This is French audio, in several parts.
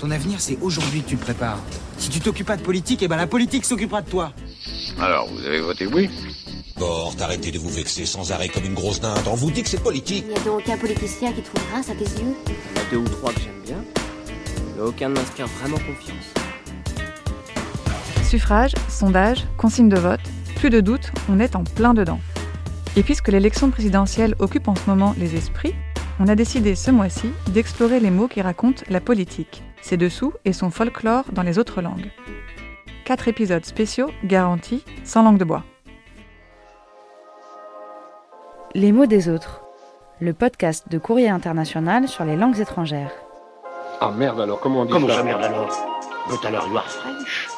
Ton avenir, c'est aujourd'hui que tu le prépares. Si tu t'occupes pas de politique, eh ben la politique s'occupera de toi. Alors, vous avez voté oui Bon, arrêtez de vous vexer sans arrêt comme une grosse dinde. On vous dit que c'est politique. Il n'y a donc aucun politicien qui trouve grâce à tes yeux Il y en a deux ou trois que j'aime bien, mais aucun ne m'inspire vraiment confiance. Suffrage, sondage, consigne de vote, plus de doute, on est en plein dedans. Et puisque l'élection présidentielle occupe en ce moment les esprits, on a décidé ce mois-ci d'explorer les mots qui racontent la politique, ses dessous et son folklore dans les autres langues. Quatre épisodes spéciaux garantis, sans langue de bois. Les mots des autres, le podcast de Courrier International sur les langues étrangères. Ah merde alors, comment on dit Comment ça merde alors? But alors you are French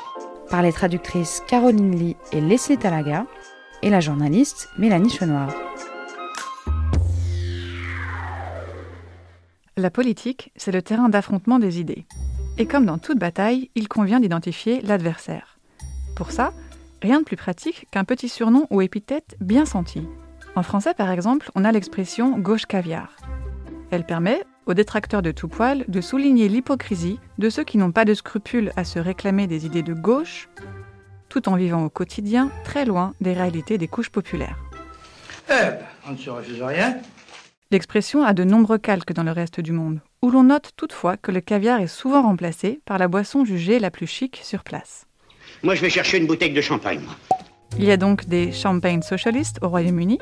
Par les traductrices Caroline Lee et Leslie Talaga, et la journaliste Mélanie Chenoir. La politique, c'est le terrain d'affrontement des idées. Et comme dans toute bataille, il convient d'identifier l'adversaire. Pour ça, rien de plus pratique qu'un petit surnom ou épithète bien senti. En français, par exemple, on a l'expression gauche caviar. Elle permet aux détracteurs de tout poil de souligner l'hypocrisie de ceux qui n'ont pas de scrupules à se réclamer des idées de gauche, tout en vivant au quotidien très loin des réalités des couches populaires. Eh ben, on ne se refuse rien. L'expression a de nombreux calques dans le reste du monde, où l'on note toutefois que le caviar est souvent remplacé par la boisson jugée la plus chic sur place. Moi je vais chercher une bouteille de champagne. Il y a donc des champagne socialistes au Royaume-Uni,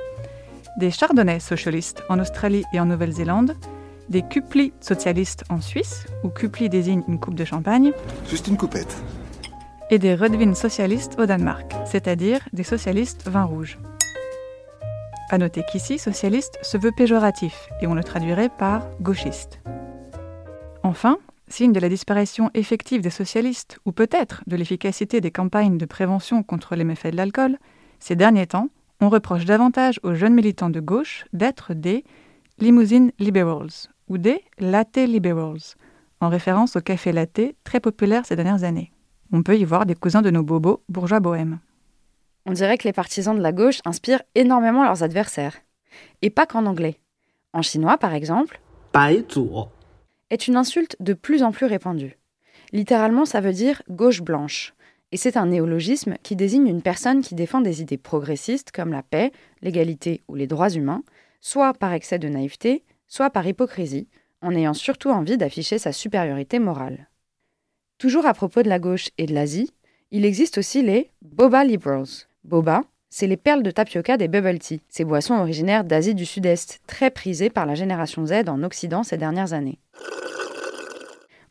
des chardonnays socialistes en Australie et en Nouvelle-Zélande, des cuplis socialistes en Suisse, où cupli désigne une coupe de champagne, Juste une coupette. et des rødvin socialistes au Danemark, c'est-à-dire des socialistes vin rouge. À noter qu'ici, socialiste se veut péjoratif et on le traduirait par gauchiste. Enfin, signe de la disparition effective des socialistes ou peut-être de l'efficacité des campagnes de prévention contre les méfaits de l'alcool, ces derniers temps, on reproche davantage aux jeunes militants de gauche d'être des limousine liberals ou des latte liberals, en référence au café latte très populaire ces dernières années. On peut y voir des cousins de nos bobos bourgeois bohèmes. On dirait que les partisans de la gauche inspirent énormément leurs adversaires. Et pas qu'en anglais. En chinois, par exemple, est une insulte de plus en plus répandue. Littéralement, ça veut dire gauche blanche. Et c'est un néologisme qui désigne une personne qui défend des idées progressistes comme la paix, l'égalité ou les droits humains, soit par excès de naïveté, soit par hypocrisie, en ayant surtout envie d'afficher sa supériorité morale. Toujours à propos de la gauche et de l'Asie, il existe aussi les Boba Liberals. Boba, c'est les perles de tapioca des bubble tea, ces boissons originaires d'Asie du Sud-Est, très prisées par la génération Z en Occident ces dernières années.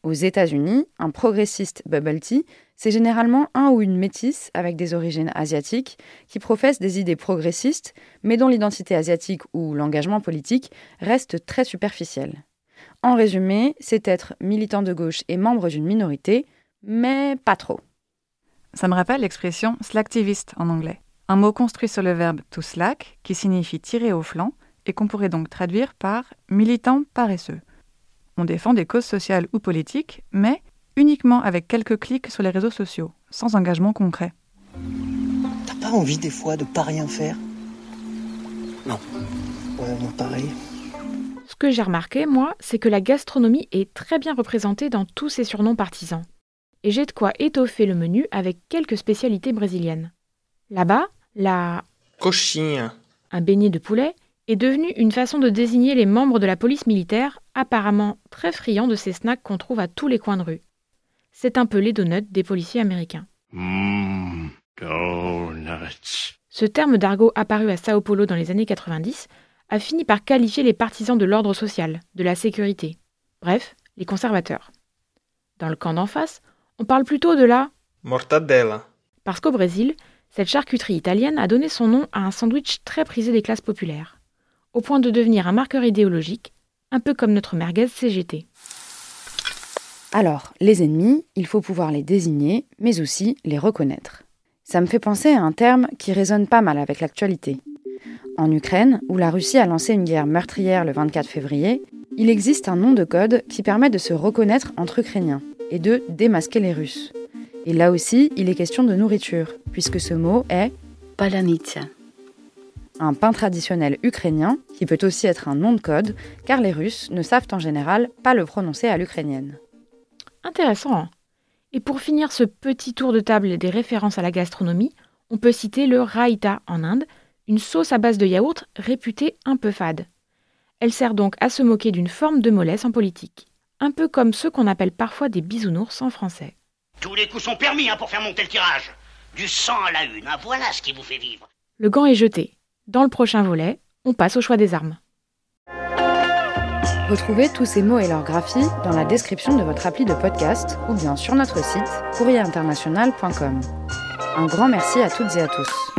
Aux États-Unis, un progressiste bubble tea, c'est généralement un ou une métisse avec des origines asiatiques qui professe des idées progressistes, mais dont l'identité asiatique ou l'engagement politique reste très superficiel. En résumé, c'est être militant de gauche et membre d'une minorité, mais pas trop. Ça me rappelle l'expression slacktiviste en anglais, un mot construit sur le verbe to slack qui signifie tirer au flanc et qu'on pourrait donc traduire par militant paresseux. On défend des causes sociales ou politiques, mais uniquement avec quelques clics sur les réseaux sociaux, sans engagement concret. T'as pas envie des fois de pas rien faire? Non. Ouais, moi pareil. Ce que j'ai remarqué, moi, c'est que la gastronomie est très bien représentée dans tous ces surnoms partisans. Et j'ai de quoi étoffer le menu avec quelques spécialités brésiliennes. Là-bas, la Coxinha. un beignet de poulet est devenu une façon de désigner les membres de la police militaire, apparemment très friands de ces snacks qu'on trouve à tous les coins de rue. C'est un peu les donuts des policiers américains. Mmm, donuts. Ce terme d'argot apparu à Sao Paulo dans les années 90 a fini par qualifier les partisans de l'ordre social, de la sécurité, bref, les conservateurs. Dans le camp d'en face, on parle plutôt de la Mortadella. parce qu'au Brésil, cette charcuterie italienne a donné son nom à un sandwich très prisé des classes populaires, au point de devenir un marqueur idéologique, un peu comme notre merguez CGT. Alors, les ennemis, il faut pouvoir les désigner, mais aussi les reconnaître. Ça me fait penser à un terme qui résonne pas mal avec l'actualité. En Ukraine, où la Russie a lancé une guerre meurtrière le 24 février, il existe un nom de code qui permet de se reconnaître entre Ukrainiens et de démasquer les Russes. Et là aussi, il est question de nourriture, puisque ce mot est Palanitsa. un pain traditionnel ukrainien qui peut aussi être un nom de code, car les Russes ne savent en général pas le prononcer à l'ukrainienne. Intéressant. Hein. Et pour finir ce petit tour de table des références à la gastronomie, on peut citer le raita en Inde, une sauce à base de yaourt réputée un peu fade. Elle sert donc à se moquer d'une forme de mollesse en politique, un peu comme ceux qu'on appelle parfois des bisounours en français. Tous les coups sont permis hein, pour faire monter le tirage. Du sang à la une, hein, voilà ce qui vous fait vivre. Le gant est jeté. Dans le prochain volet, on passe au choix des armes. Retrouvez tous ces mots et leur graphie dans la description de votre appli de podcast ou bien sur notre site courrierinternational.com. Un grand merci à toutes et à tous.